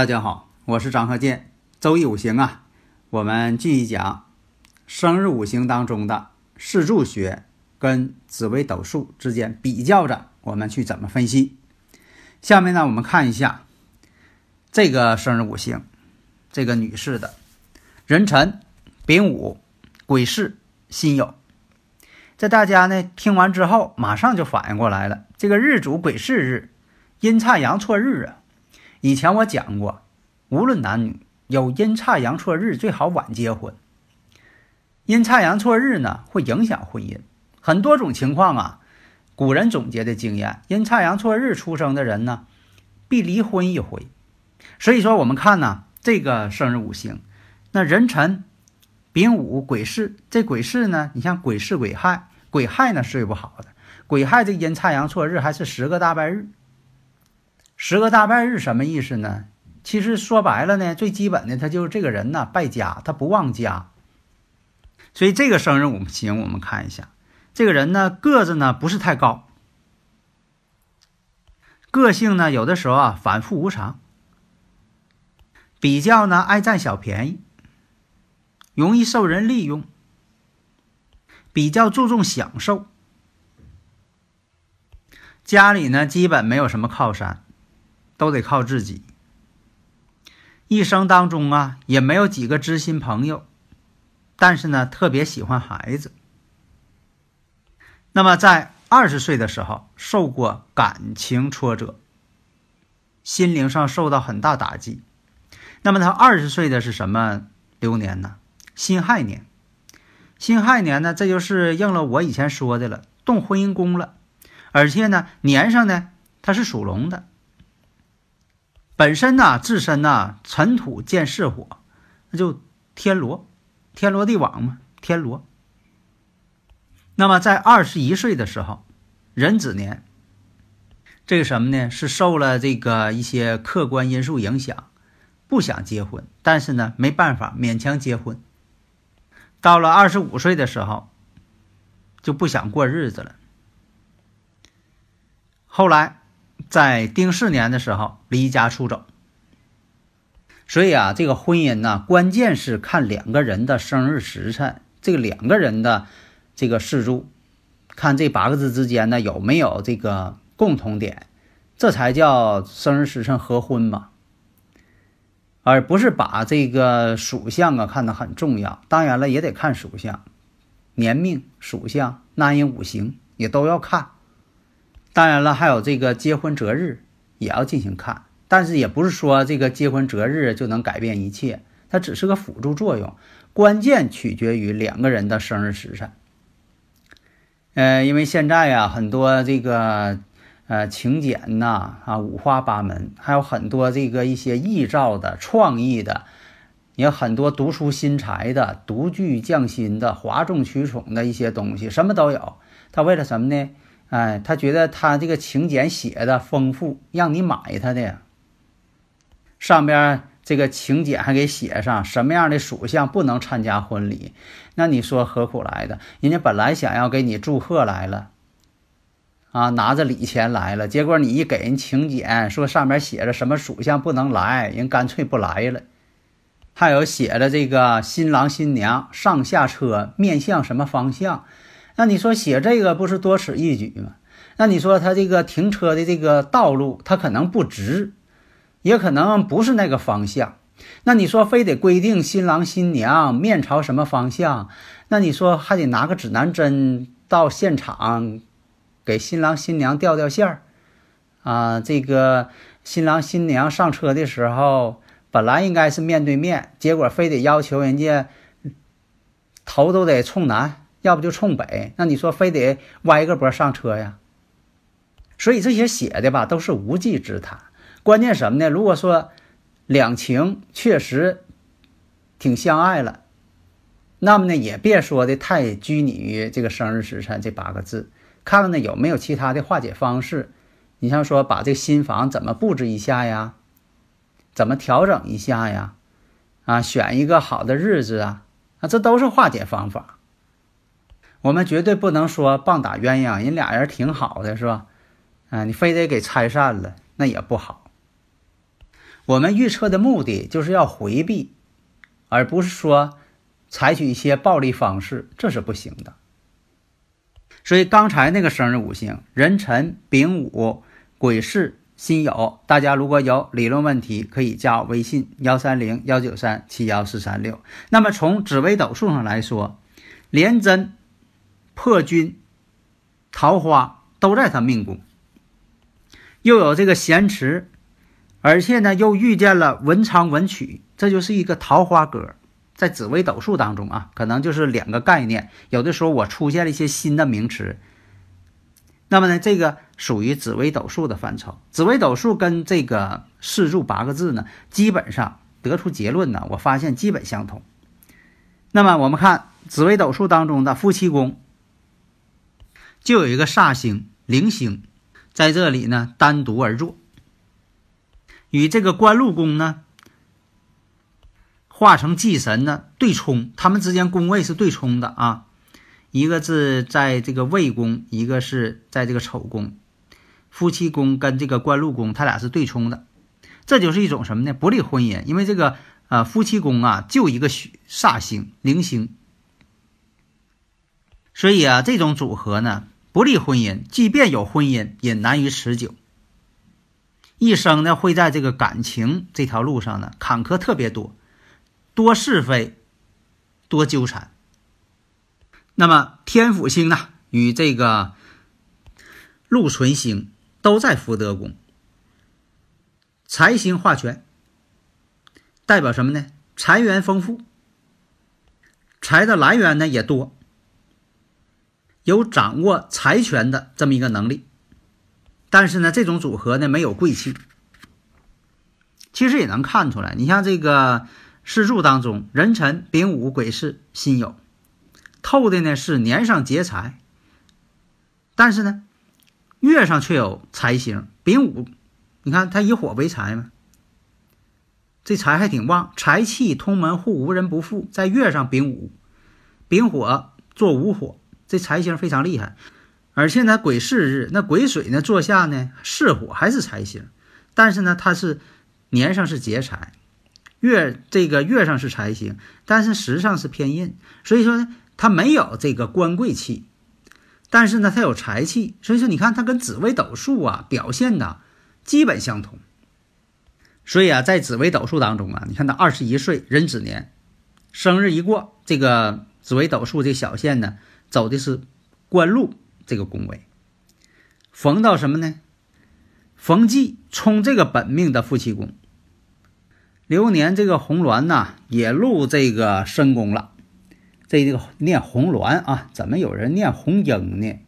大家好，我是张鹤剑。周易五行啊，我们继续讲生日五行当中的四柱学跟紫微斗数之间比较着，我们去怎么分析。下面呢，我们看一下这个生日五行，这个女士的壬辰、丙午、癸巳、辛酉。这大家呢听完之后，马上就反应过来了，这个日主癸巳日，阴差阳错日啊。以前我讲过，无论男女，有阴差阳错日最好晚结婚。阴差阳错日呢，会影响婚姻。很多种情况啊，古人总结的经验，阴差阳错日出生的人呢，必离婚一回。所以说，我们看呢，这个生日五行，那壬辰、丙午、癸巳，这癸巳呢，你像癸巳、癸亥，癸亥呢睡不好的，癸亥这阴差阳错日还是十个大败日。十个大败日什么意思呢？其实说白了呢，最基本的他就是这个人呢败家，他不旺家。所以这个生日五行我们看一下，这个人呢个子呢不是太高，个性呢有的时候啊反复无常，比较呢爱占小便宜，容易受人利用，比较注重享受，家里呢基本没有什么靠山。都得靠自己。一生当中啊，也没有几个知心朋友，但是呢，特别喜欢孩子。那么在二十岁的时候，受过感情挫折，心灵上受到很大打击。那么他二十岁的是什么流年呢？辛亥年。辛亥年呢，这就是应了我以前说的了，动婚姻宫了，而且呢，年上呢，它是属龙的。本身呢，自身呢，尘土见巳火，那就天罗，天罗地网嘛，天罗。那么在二十一岁的时候，壬子年，这个什么呢？是受了这个一些客观因素影响，不想结婚，但是呢，没办法勉强结婚。到了二十五岁的时候，就不想过日子了。后来。在丁巳年的时候离家出走，所以啊，这个婚姻呢，关键是看两个人的生日时辰，这个两个人的这个四柱，看这八个字之间呢有没有这个共同点，这才叫生日时辰合婚嘛，而不是把这个属相啊看得很重要。当然了，也得看属相、年命、属相、纳音五行也都要看。当然了，还有这个结婚择日也要进行看，但是也不是说这个结婚择日就能改变一切，它只是个辅助作用，关键取决于两个人的生日时辰。呃，因为现在呀，很多这个呃请柬呐啊五花八门，还有很多这个一些臆造的、创意的，也有很多独出心裁的、独具匠心的、哗众取宠的一些东西，什么都有。他为了什么呢？哎，他觉得他这个请柬写的丰富，让你买他的。上边这个请柬还给写上什么样的属相不能参加婚礼，那你说何苦来的？人家本来想要给你祝贺来了，啊，拿着礼钱来了，结果你一给人请柬，说上面写着什么属相不能来，人干脆不来了。还有写的这个新郎新娘上下车面向什么方向？那你说写这个不是多此一举吗？那你说他这个停车的这个道路，他可能不直，也可能不是那个方向。那你说非得规定新郎新娘面朝什么方向？那你说还得拿个指南针到现场给新郎新娘调调线儿啊？这个新郎新娘上车的时候，本来应该是面对面，结果非得要求人家头都得冲南，要不就冲北。那你说非得歪个脖上车呀？所以这些写的吧，都是无稽之谈。关键什么呢？如果说两情确实挺相爱了，那么呢，也别说的太拘泥于这个生日时辰这八个字，看看呢有没有其他的化解方式。你像说把这新房怎么布置一下呀？怎么调整一下呀？啊，选一个好的日子啊，啊，这都是化解方法。我们绝对不能说棒打鸳鸯，人俩人挺好的，是吧？啊，你非得给拆散了，那也不好。我们预测的目的就是要回避，而不是说采取一些暴力方式，这是不行的。所以刚才那个生日五行壬辰、丙午、癸巳、辛酉，大家如果有理论问题，可以加我微信幺三零幺九三七幺四三六。那么从紫微斗数上来说，廉贞、破军、桃花都在他命宫。又有这个咸池，而且呢，又遇见了文昌文曲，这就是一个桃花格。在紫微斗数当中啊，可能就是两个概念。有的时候我出现了一些新的名词，那么呢，这个属于紫微斗数的范畴。紫微斗数跟这个四柱八个字呢，基本上得出结论呢，我发现基本相同。那么我们看紫微斗数当中的夫妻宫，就有一个煞星零星。在这里呢，单独而坐，与这个官禄宫呢，化成忌神呢对冲，他们之间宫位是对冲的啊，一个是在这个未宫，一个是在这个丑宫，夫妻宫跟这个官禄宫，他俩是对冲的，这就是一种什么呢？不利婚姻，因为这个呃夫妻宫啊，就一个煞星零星，所以啊，这种组合呢。不利婚姻，即便有婚姻，也难于持久。一生呢，会在这个感情这条路上呢，坎坷特别多，多是非，多纠缠。那么天府星呢，与这个禄存星都在福德宫，财星化权，代表什么呢？财源丰富，财的来源呢也多。有掌握财权的这么一个能力，但是呢，这种组合呢没有贵气。其实也能看出来，你像这个四柱当中，壬辰、丙午、癸巳、辛酉，透的呢是年上劫财，但是呢，月上却有财星。丙午，你看它以火为财嘛，这财还挺旺，财气通门户，无人不富。在月上丙午，丙火做午火。这财星非常厉害，而且呢，癸巳日那癸水呢坐下呢，巳火还是财星，但是呢，它是年上是劫财，月这个月上是财星，但是时上是偏印，所以说呢，它没有这个官贵气，但是呢，它有财气，所以说你看它跟紫微斗数啊表现的基本相同，所以啊，在紫微斗数当中啊，你看他二十一岁壬子年，生日一过，这个紫微斗数这小线呢。走的是官禄这个宫位，逢到什么呢？逢忌冲这个本命的夫妻宫。流年这个红鸾呐，也入这个申宫了。这这个念红鸾啊，怎么有人念红英呢？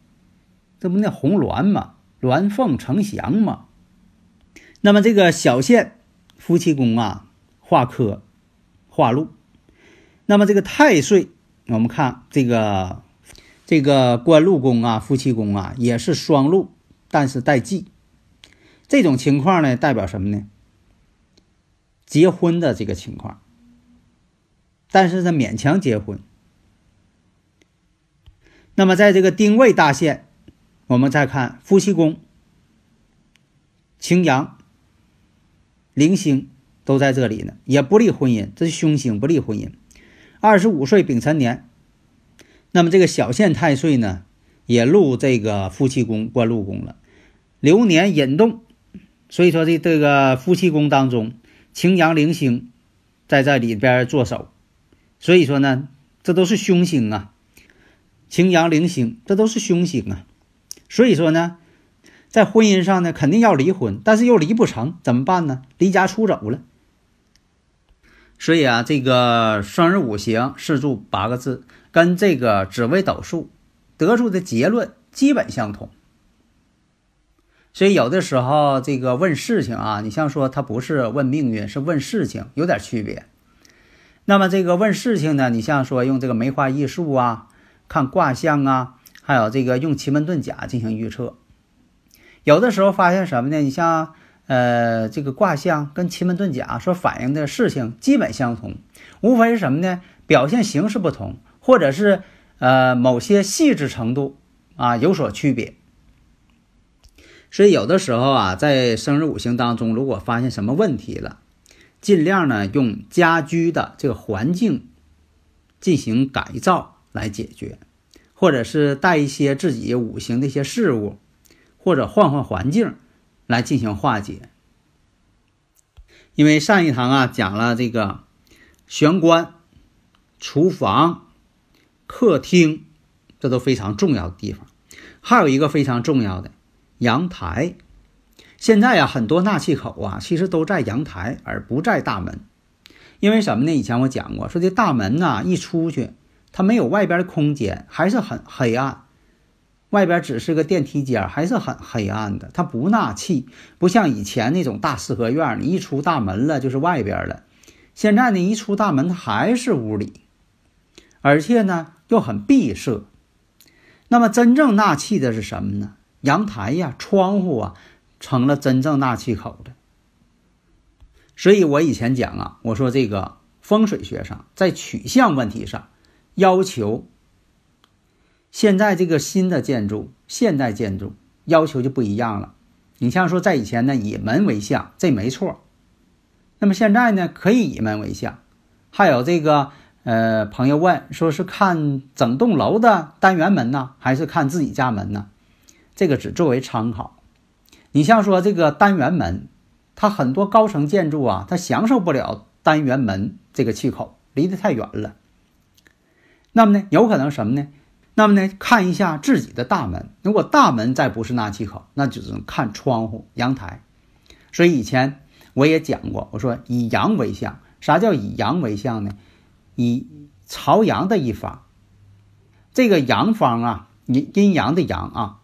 这不念红鸾吗？鸾凤呈祥嘛。那么这个小限夫妻宫啊，化科化禄。那么这个太岁，我们看这个。这个官禄宫啊，夫妻宫啊，也是双禄，但是带忌。这种情况呢，代表什么呢？结婚的这个情况，但是呢，勉强结婚。那么，在这个丁未大限，我们再看夫妻宫，擎羊、铃星都在这里呢，也不利婚姻，这是凶星，不利婚姻。二十五岁丙辰年。那么这个小限太岁呢，也入这个夫妻宫、官禄宫了，流年引动，所以说这这个夫妻宫当中，擎羊、灵星在这里边做手，所以说呢，这都是凶星啊，擎羊、灵星这都是凶星啊，所以说呢，在婚姻上呢，肯定要离婚，但是又离不成，怎么办呢？离家出走了。所以啊，这个生日五行四柱八个字，跟这个紫微斗数得出的结论基本相同。所以有的时候这个问事情啊，你像说他不是问命运，是问事情，有点区别。那么这个问事情呢，你像说用这个梅花易数啊，看卦象啊，还有这个用奇门遁甲进行预测。有的时候发现什么呢？你像呃这个卦象跟奇门遁甲所反映的事情基本相同，无非是什么呢？表现形式不同，或者是呃某些细致程度啊有所区别。所以有的时候啊，在生日五行当中，如果发现什么问题了，尽量呢用家居的这个环境进行改造来解决，或者是带一些自己五行的一些事物，或者换换环境来进行化解。因为上一堂啊讲了这个玄关、厨房、客厅，这都非常重要的地方，还有一个非常重要的。阳台，现在呀，很多纳气口啊，其实都在阳台，而不在大门。因为什么呢？以前我讲过，说这大门呐，一出去，它没有外边的空间，还是很黑暗。外边只是个电梯间，还是很黑暗的，它不纳气，不像以前那种大四合院，你一出大门了就是外边了。现在呢，一出大门，它还是屋里，而且呢又很闭塞。那么真正纳气的是什么呢？阳台呀，窗户啊，成了真正纳气口的。所以我以前讲啊，我说这个风水学上，在取向问题上，要求现在这个新的建筑、现代建筑要求就不一样了。你像说在以前呢，以门为向，这没错。那么现在呢，可以以门为向。还有这个呃，朋友问说是看整栋楼的单元门呢，还是看自己家门呢？这个只作为参考，你像说这个单元门，它很多高层建筑啊，它享受不了单元门这个气口，离得太远了。那么呢，有可能什么呢？那么呢，看一下自己的大门，如果大门再不是纳气口，那就只能看窗户、阳台。所以以前我也讲过，我说以阳为向，啥叫以阳为向呢？以朝阳的一方，这个阳方啊，阴阴阳的阳啊。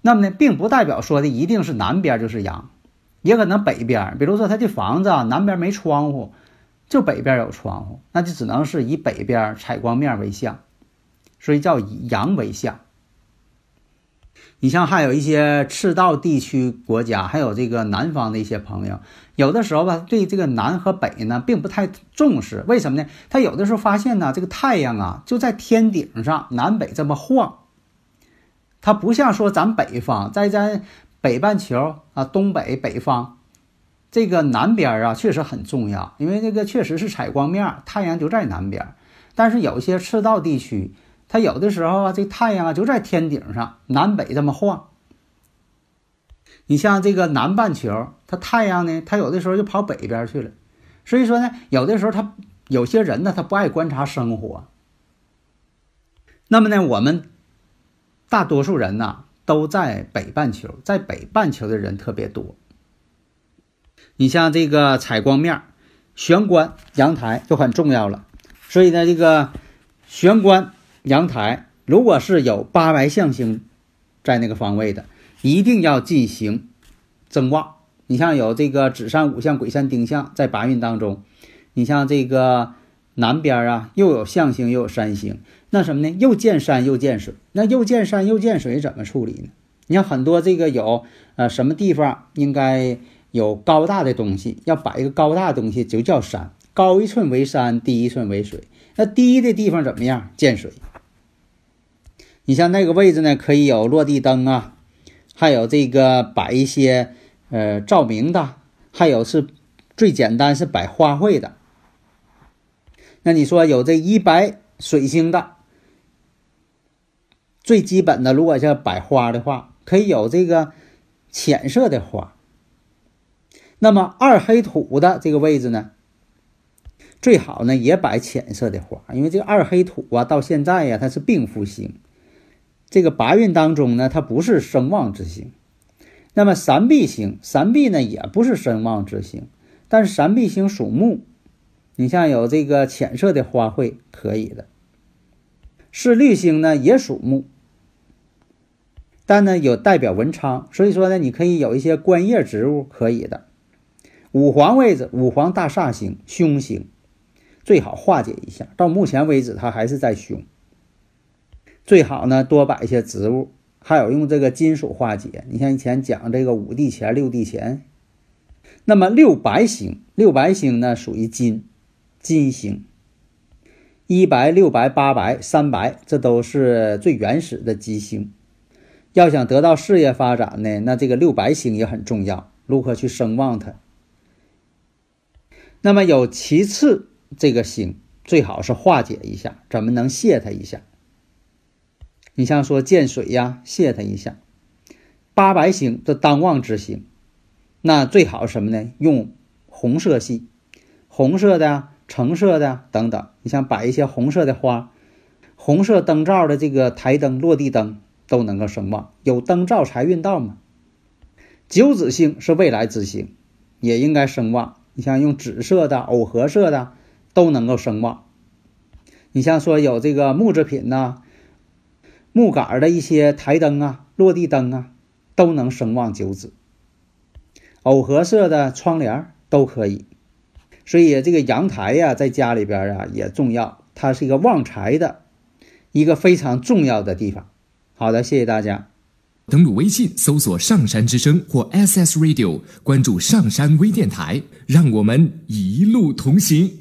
那么呢，并不代表说的一定是南边就是阳，也可能北边。比如说他这房子啊，南边没窗户，就北边有窗户，那就只能是以北边采光面为向，所以叫以阳为向。你像还有一些赤道地区国家，还有这个南方的一些朋友，有的时候吧，对这个南和北呢，并不太重视。为什么呢？他有的时候发现呢，这个太阳啊，就在天顶上南北这么晃。它不像说咱北方，在咱北半球啊，东北北方，这个南边啊，确实很重要，因为这个确实是采光面，太阳就在南边。但是有些赤道地区，它有的时候啊，这太阳啊就在天顶上，南北这么晃。你像这个南半球，它太阳呢，它有的时候就跑北边去了。所以说呢，有的时候他有些人呢，他不爱观察生活。那么呢，我们。大多数人呢都在北半球，在北半球的人特别多。你像这个采光面、玄关、阳台就很重要了。所以呢，这个玄关、阳台如果是有八白象星在那个方位的，一定要进行增旺。你像有这个子山五象、鬼山丁象在八运当中，你像这个南边啊又有象星又有山星。那什么呢？又见山又见水，那又见山又见水怎么处理呢？你像很多这个有呃什么地方应该有高大的东西，要摆一个高大的东西就叫山，高一寸为山，低一寸为水。那低的地方怎么样？见水。你像那个位置呢，可以有落地灯啊，还有这个摆一些呃照明的，还有是最简单是摆花卉的。那你说有这一白水星的。最基本的，如果要摆花的话，可以有这个浅色的花。那么二黑土的这个位置呢，最好呢也摆浅色的花，因为这个二黑土啊，到现在呀它是病夫星，这个八运当中呢它不是声望之星。那么三碧星，三碧呢也不是声望之星，但是三碧星属木，你像有这个浅色的花卉可以的。是绿星呢，也属木，但呢有代表文昌，所以说呢，你可以有一些观叶植物可以的。五黄位置，五黄大煞星，凶星，最好化解一下。到目前为止，它还是在凶。最好呢多摆一些植物，还有用这个金属化解。你像以前讲这个五帝钱、六帝钱，那么六白星，六白星呢属于金，金星。一白、六白、八白、三白，这都是最原始的吉星。要想得到事业发展呢，那这个六白星也很重要，如何去声望它？那么有其次这个星，最好是化解一下，怎么能泄它一下？你像说见水呀，泄它一下。八白星这当旺之星，那最好什么呢？用红色系，红色的。橙色的等等，你像摆一些红色的花，红色灯罩的这个台灯、落地灯都能够生旺，有灯罩财运到嘛。九紫星是未来之星，也应该生旺。你像用紫色的、藕荷色的都能够声旺。你像说有这个木制品呐，木杆的一些台灯啊、落地灯啊，都能声旺九紫。藕荷色的窗帘都可以。所以这个阳台呀，在家里边啊也重要，它是一个旺财的一个非常重要的地方。好的，谢谢大家。登录微信搜索“上山之声”或 SS Radio，关注上山微电台，让我们一路同行。